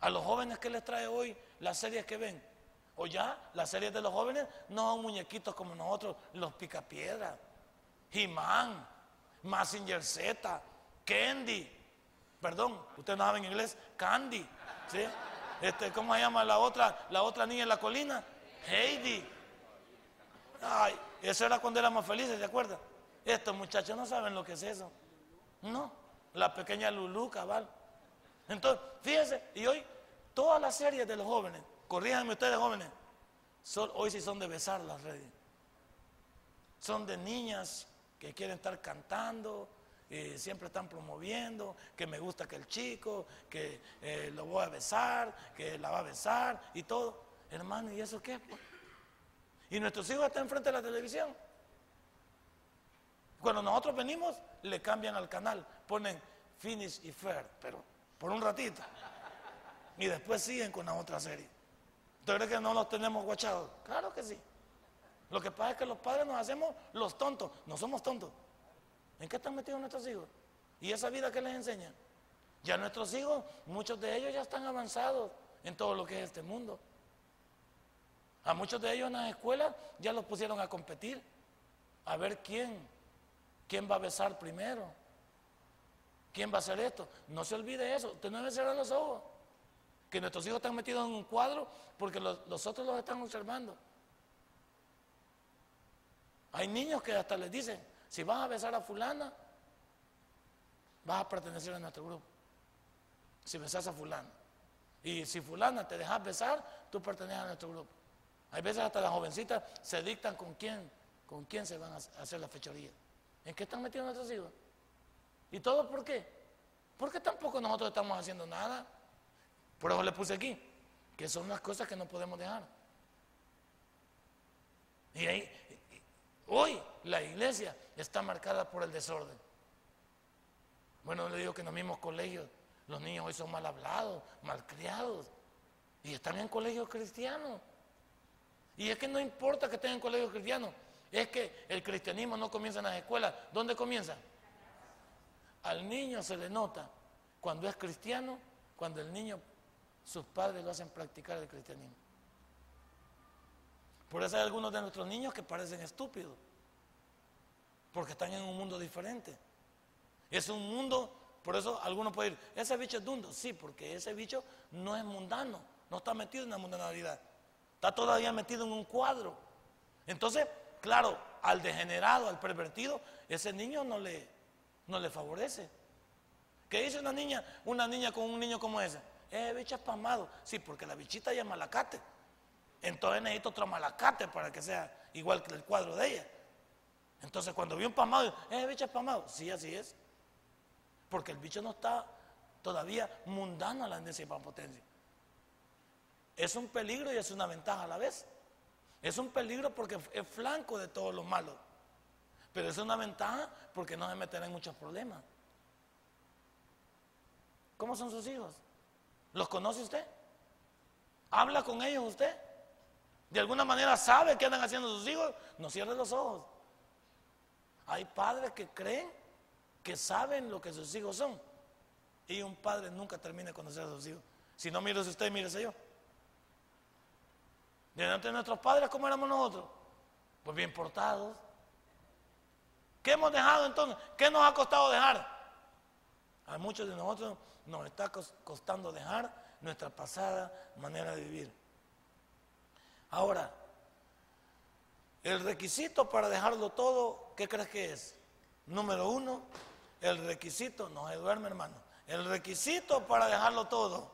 A los jóvenes, ¿qué les trae hoy las series que ven? O ya, las series de los jóvenes no son muñequitos como nosotros, los picapiedras, He-Man, Massinger Z, Candy, perdón, ustedes no saben inglés, Candy, ¿sí? Este, ¿Cómo se llama la otra, la otra niña en la colina? Heidi. Ay, eso era cuando éramos felices, ¿de acuerdo? Estos muchachos no saben lo que es eso. No, la pequeña Lulu, cabal. Entonces, fíjense, y hoy todas las series de los jóvenes corríjanme ustedes jóvenes, hoy sí son de besar las redes. Son de niñas que quieren estar cantando, y siempre están promoviendo, que me gusta que el chico, que eh, lo voy a besar, que la va a besar y todo. Hermano, ¿y eso qué? Y nuestros hijos están enfrente de la televisión. Cuando nosotros venimos, le cambian al canal, ponen Finish y Fair, pero por un ratito. Y después siguen con la otra serie. ¿Usted cree que no los tenemos guachados? Claro que sí. Lo que pasa es que los padres nos hacemos los tontos. No somos tontos. ¿En qué están metidos nuestros hijos? ¿Y esa vida que les enseñan? Ya nuestros hijos, muchos de ellos ya están avanzados en todo lo que es este mundo. A muchos de ellos en las escuelas ya los pusieron a competir. A ver quién, quién va a besar primero. ¿Quién va a hacer esto? No se olvide eso. Usted no debe cerrar los ojos que nuestros hijos están metidos en un cuadro porque los, otros los están observando. Hay niños que hasta les dicen, si vas a besar a fulana, vas a pertenecer a nuestro grupo. Si besas a fulana. Y si fulana te dejas besar, tú perteneces a nuestro grupo. Hay veces hasta las jovencitas se dictan con quién, con quién se van a hacer la fechoría. ¿En qué están metidos nuestros hijos? ¿Y todo por qué? Porque tampoco nosotros estamos haciendo nada. Por eso le puse aquí, que son las cosas que no podemos dejar. Y ahí, hoy la iglesia está marcada por el desorden. Bueno, le digo que en los mismos colegios los niños hoy son mal hablados, mal criados, y están en colegios cristianos. Y es que no importa que estén en colegios cristianos, es que el cristianismo no comienza en las escuelas. ¿Dónde comienza? Al niño se le nota cuando es cristiano, cuando el niño sus padres lo hacen practicar el cristianismo. Por eso hay algunos de nuestros niños que parecen estúpidos. Porque están en un mundo diferente. Es un mundo, por eso algunos pueden decir, ese bicho es dundo. Sí, porque ese bicho no es mundano, no está metido en la mundanalidad. Está todavía metido en un cuadro. Entonces, claro, al degenerado, al pervertido, ese niño no le, no le favorece. ¿Qué dice una niña? Una niña con un niño como ese. Eh, bicho espamado. Sí, porque la bichita ya es malacate. Entonces necesito otro malacate para que sea igual que el cuadro de ella. Entonces cuando vi un pamado, eh, bicho espamado. Sí, así es. Porque el bicho no está todavía mundano a la y potencia. Es un peligro y es una ventaja a la vez. Es un peligro porque es flanco de todos los malos. Pero es una ventaja porque no se meterá en muchos problemas. ¿Cómo son sus hijos? ¿Los conoce usted? ¿Habla con ellos usted? ¿De alguna manera sabe qué andan haciendo sus hijos? No cierre los ojos. Hay padres que creen que saben lo que sus hijos son. Y un padre nunca termina de conocer a sus hijos. Si no mírese usted, mírese yo. Delante de nuestros padres, ¿cómo éramos nosotros? Pues bien portados. ¿Qué hemos dejado entonces? ¿Qué nos ha costado dejar? A muchos de nosotros nos está costando dejar nuestra pasada manera de vivir. Ahora, el requisito para dejarlo todo, ¿qué crees que es? Número uno, el requisito, no se duerme hermano, el requisito para dejarlo todo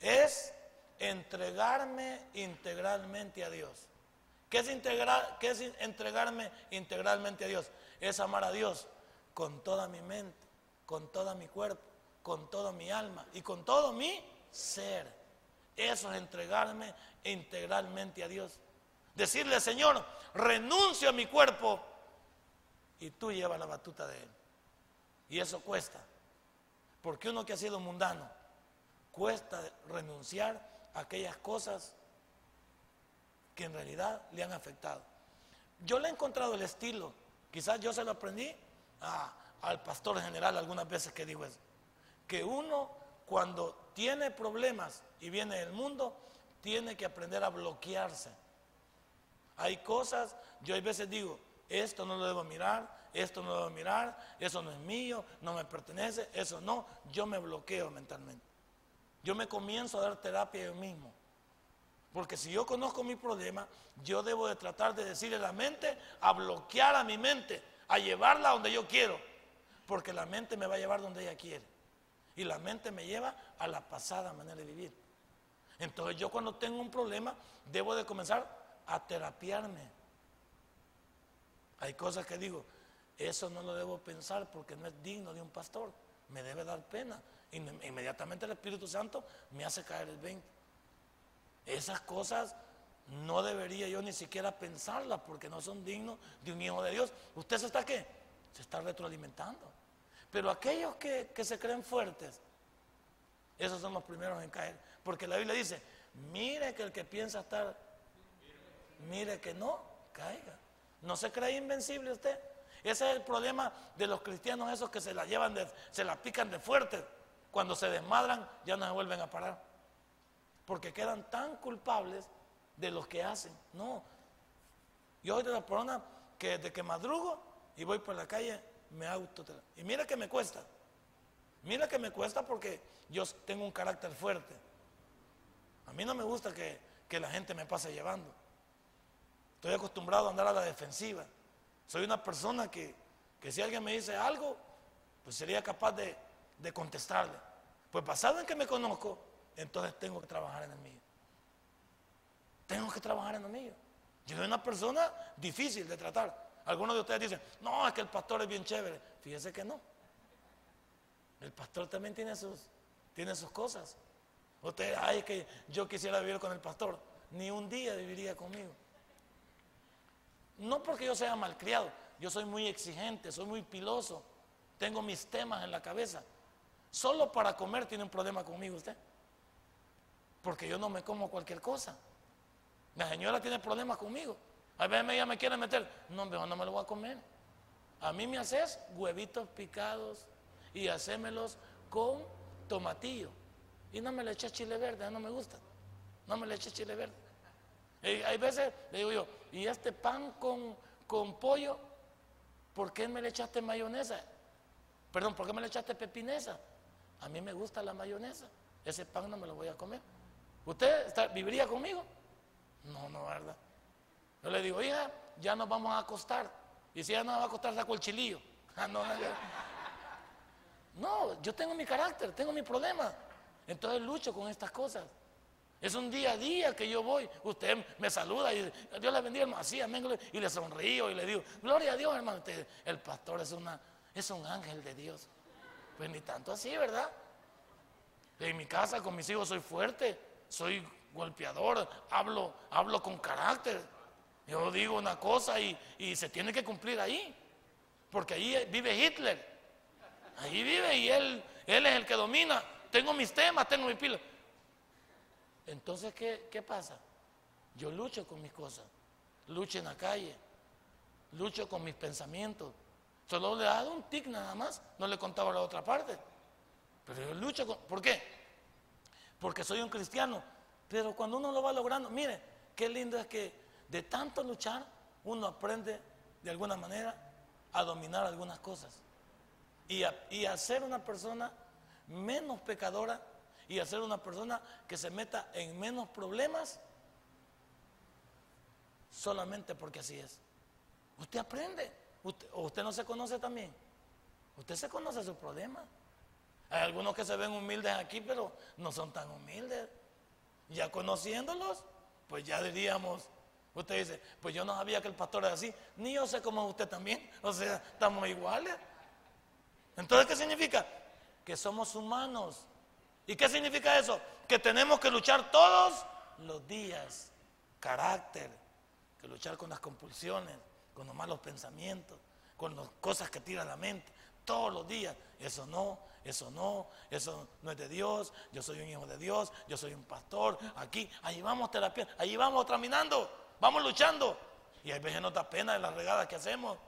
es entregarme integralmente a Dios. ¿Qué es, ¿Qué es entregarme integralmente a Dios? Es amar a Dios con toda mi mente, con todo mi cuerpo, con toda mi alma y con todo mi ser. Eso es entregarme integralmente a Dios. Decirle, Señor, renuncio a mi cuerpo y tú llevas la batuta de él. Y eso cuesta. Porque uno que ha sido mundano, cuesta renunciar a aquellas cosas que en realidad le han afectado. Yo le he encontrado el estilo, quizás yo se lo aprendí al pastor general algunas veces que dijo eso, que uno cuando tiene problemas y viene del mundo, tiene que aprender a bloquearse. Hay cosas, yo a veces digo, esto no lo debo mirar, esto no lo debo mirar, eso no es mío, no me pertenece, eso no, yo me bloqueo mentalmente. Yo me comienzo a dar terapia yo mismo. Porque si yo conozco mi problema, yo debo de tratar de decirle a la mente, a bloquear a mi mente, a llevarla donde yo quiero. Porque la mente me va a llevar donde ella quiere. Y la mente me lleva a la pasada manera de vivir. Entonces yo cuando tengo un problema, debo de comenzar a terapiarme. Hay cosas que digo, eso no lo debo pensar porque no es digno de un pastor. Me debe dar pena. Inmediatamente el Espíritu Santo me hace caer el 20. Esas cosas no debería yo ni siquiera pensarlas porque no son dignos de un hijo de Dios. ¿Usted se está qué? Se está retroalimentando. Pero aquellos que, que se creen fuertes, esos son los primeros en caer. Porque la Biblia dice, mire que el que piensa estar, mire que no, caiga. No se cree invencible usted. Ese es el problema de los cristianos esos que se la llevan, de, se la pican de fuerte. Cuando se desmadran ya no se vuelven a parar. Porque quedan tan culpables de los que hacen. No. Yo soy de la persona que desde que madrugo y voy por la calle me auto. Y mira que me cuesta. Mira que me cuesta porque yo tengo un carácter fuerte. A mí no me gusta que, la gente me pase llevando. Estoy acostumbrado a andar a la defensiva. Soy una persona que, si alguien me dice algo, pues sería capaz de, de contestarle. Pues basado en que me conozco, entonces tengo que trabajar en el mío. Tengo que trabajar en el mío. Yo soy una persona difícil de tratar. Algunos de ustedes dicen, no, es que el pastor es bien chévere. Fíjese que no. El pastor también tiene sus, tiene sus cosas. Usted, ay, que yo quisiera vivir con el pastor. Ni un día viviría conmigo. No porque yo sea malcriado, yo soy muy exigente, soy muy piloso, tengo mis temas en la cabeza. Solo para comer tiene un problema conmigo usted. Porque yo no me como cualquier cosa. La señora tiene problemas conmigo. A veces ella me quiere meter, no, no me lo voy a comer. A mí me haces huevitos picados y hacémelos con tomatillo. Y no me le eches chile verde, no me gusta. No me le eches chile verde. hay veces, le digo yo, ¿y este pan con, con pollo? ¿Por qué me le echaste mayonesa? Perdón, ¿por qué me le echaste pepinesa? A mí me gusta la mayonesa. Ese pan no me lo voy a comer. ¿Usted viviría conmigo? No, no, ¿verdad? Yo le digo, hija, ya nos vamos a acostar. Y si ya nos va a acostar, saco el chilillo. [LAUGHS] Ah, no, no, no, yo tengo mi carácter, tengo mi problema. Entonces lucho con estas cosas. Es un día a día que yo voy. Usted me saluda y Dios le bendiga, hermano. Así, amén. Y le sonrío y le digo, gloria a Dios, hermano. el pastor es, una, es un ángel de Dios. Pues ni tanto así, ¿verdad? En mi casa con mis hijos soy fuerte, soy golpeador, hablo, hablo con carácter. Yo digo una cosa y, y se tiene que cumplir ahí. Porque ahí vive Hitler. Ahí vive y él, él es el que domina. Tengo mis temas, tengo mi pila. Entonces, ¿qué, ¿qué pasa? Yo lucho con mis cosas. Lucho en la calle. Lucho con mis pensamientos. Solo le he dado un tic nada más. No le contaba la otra parte. Pero yo lucho con... ¿Por qué? Porque soy un cristiano. Pero cuando uno lo va logrando, mire, qué lindo es que de tanto luchar, uno aprende de alguna manera a dominar algunas cosas. Y a, una persona menos pecadora y a ser una persona que se meta en menos problemas solamente porque así es. Usted aprende. Usted, o usted no se conoce también. Usted se conoce sus problemas. Hay algunos que se ven humildes aquí, pero no son tan humildes. Ya conociéndolos, pues ya diríamos, usted dice, pues yo no sabía que el pastor era así, ni yo sé cómo usted también. O sea, estamos iguales. Entonces, ¿qué significa? Que somos humanos. ¿Y qué significa eso? Que tenemos que luchar todos los días. Carácter, que luchar con las compulsiones, con los malos pensamientos, con las cosas que tira la mente, todos los días. Eso no, eso no, eso no es de Dios, yo soy un hijo de Dios, yo soy un pastor, aquí, ahí vamos terapia, ahí vamos caminando, vamos luchando. Y hay veces no da pena de las regadas que hacemos.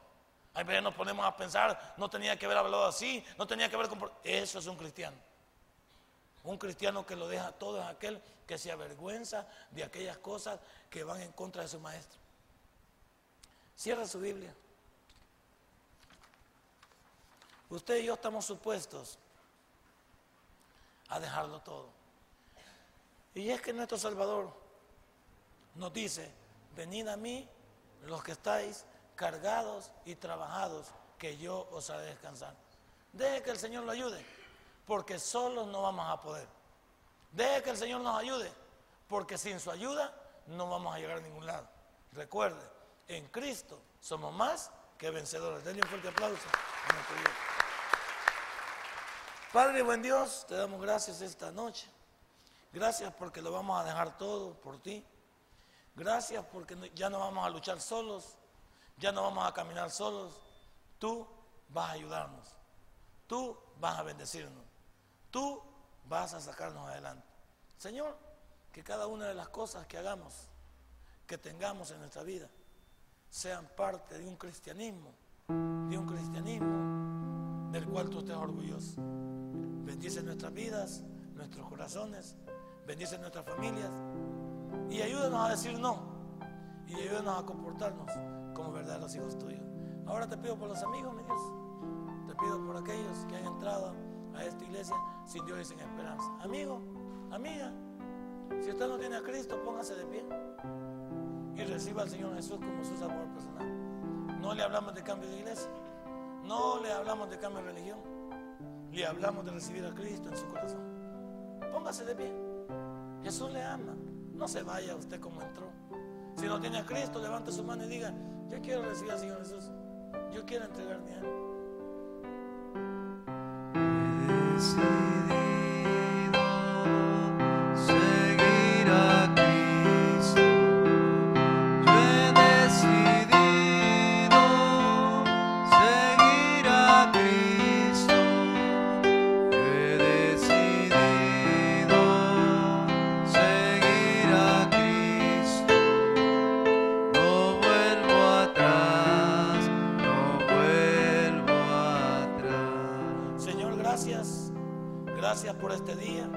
Hay veces nos ponemos a pensar, no tenía que haber hablado así, no tenía que haber... Eso es un cristiano. Un cristiano que lo deja todo es aquel que se avergüenza de aquellas cosas que van en contra de su maestro. Cierra su Biblia. Usted y yo estamos supuestos a dejarlo todo. Y es que nuestro Salvador nos dice, venid a mí los que estáis cargados y trabajados, que yo os haré descansar. Deje que el Señor lo ayude porque solos no vamos a poder. Deje que el Señor nos ayude, porque sin su ayuda no vamos a llegar a ningún lado. Recuerde, en Cristo somos más que vencedores. Denle un fuerte aplauso a nuestro. Padre, buen Dios, te damos gracias esta noche. Gracias porque lo vamos a dejar todo por ti. Gracias porque ya no vamos a luchar solos, ya no vamos a caminar solos. Tú vas a ayudarnos. Tú vas a bendecirnos. Tú vas a sacarnos adelante. Señor, que cada una de las cosas que hagamos, que tengamos en nuestra vida, sean parte de un cristianismo, de un cristianismo del cual tú estés orgulloso. Bendice nuestras vidas, nuestros corazones, bendice nuestras familias y ayúdanos a decir no y ayúdanos a comportarnos como verdaderos hijos tuyos. Ahora te pido por los amigos, mi Dios, te pido por aquellos que han entrado a esta iglesia sin Dios y sin esperanza. Amigo, amiga, si usted no tiene a Cristo, póngase de pie y reciba al Señor Jesús como su salvador personal. No le hablamos de cambio de iglesia, no le hablamos de cambio de religión, le hablamos de recibir a Cristo en su corazón. Póngase de pie. Jesús le ama. No se vaya usted como entró. Si no tiene a Cristo, levante su mano y diga, yo quiero recibir al Señor Jesús. Yo quiero gracias. Gracias por este día.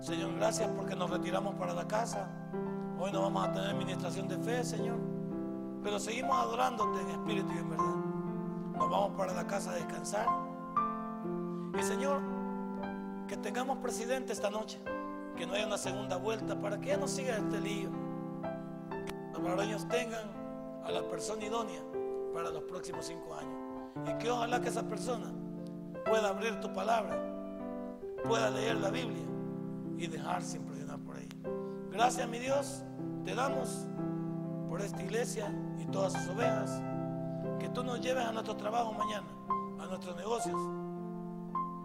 Señor, gracias porque nos retiramos para la casa. Hoy no vamos a tener administración de fe, Señor. Pero seguimos adorándote en espíritu y en verdad. Nos vamos para la casa a descansar. Y Señor, que tengamos presidente esta noche. Que no haya una segunda vuelta para que ya no siga este lío. Los paraños tengan a la persona idónea para los próximos cinco años. Y que ojalá que esa persona pueda abrir tu palabra, pueda leer la Biblia y dejarse impresionar por ella. Gracias, mi Dios, te damos por esta iglesia y todas sus ovejas. Que tú nos lleves a nuestro trabajo mañana, a nuestros negocios,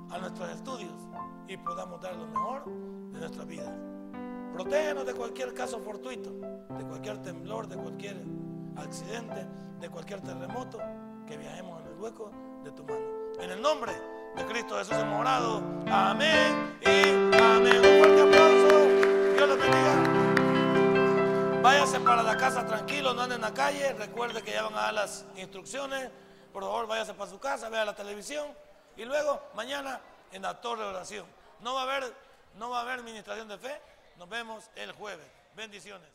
a nuestros estudios y podamos dar lo mejor de nuestra vida. Protégenos de cualquier caso fortuito, de cualquier temblor, de cualquier accidente, de cualquier terremoto, que viajemos en el hueco de tu mano. En el nombre de Cristo Jesús hemos orado. Amén y amén. Un fuerte aplauso. Dios les bendiga. Váyase para la casa tranquilo, no anden en la calle. Recuerde que ya van a dar las instrucciones. Por favor, váyase para su casa, vea la televisión. Y luego, mañana, en la torre de oración. No va a haber, no va a haber administración de fe. Nos vemos el jueves. Bendiciones.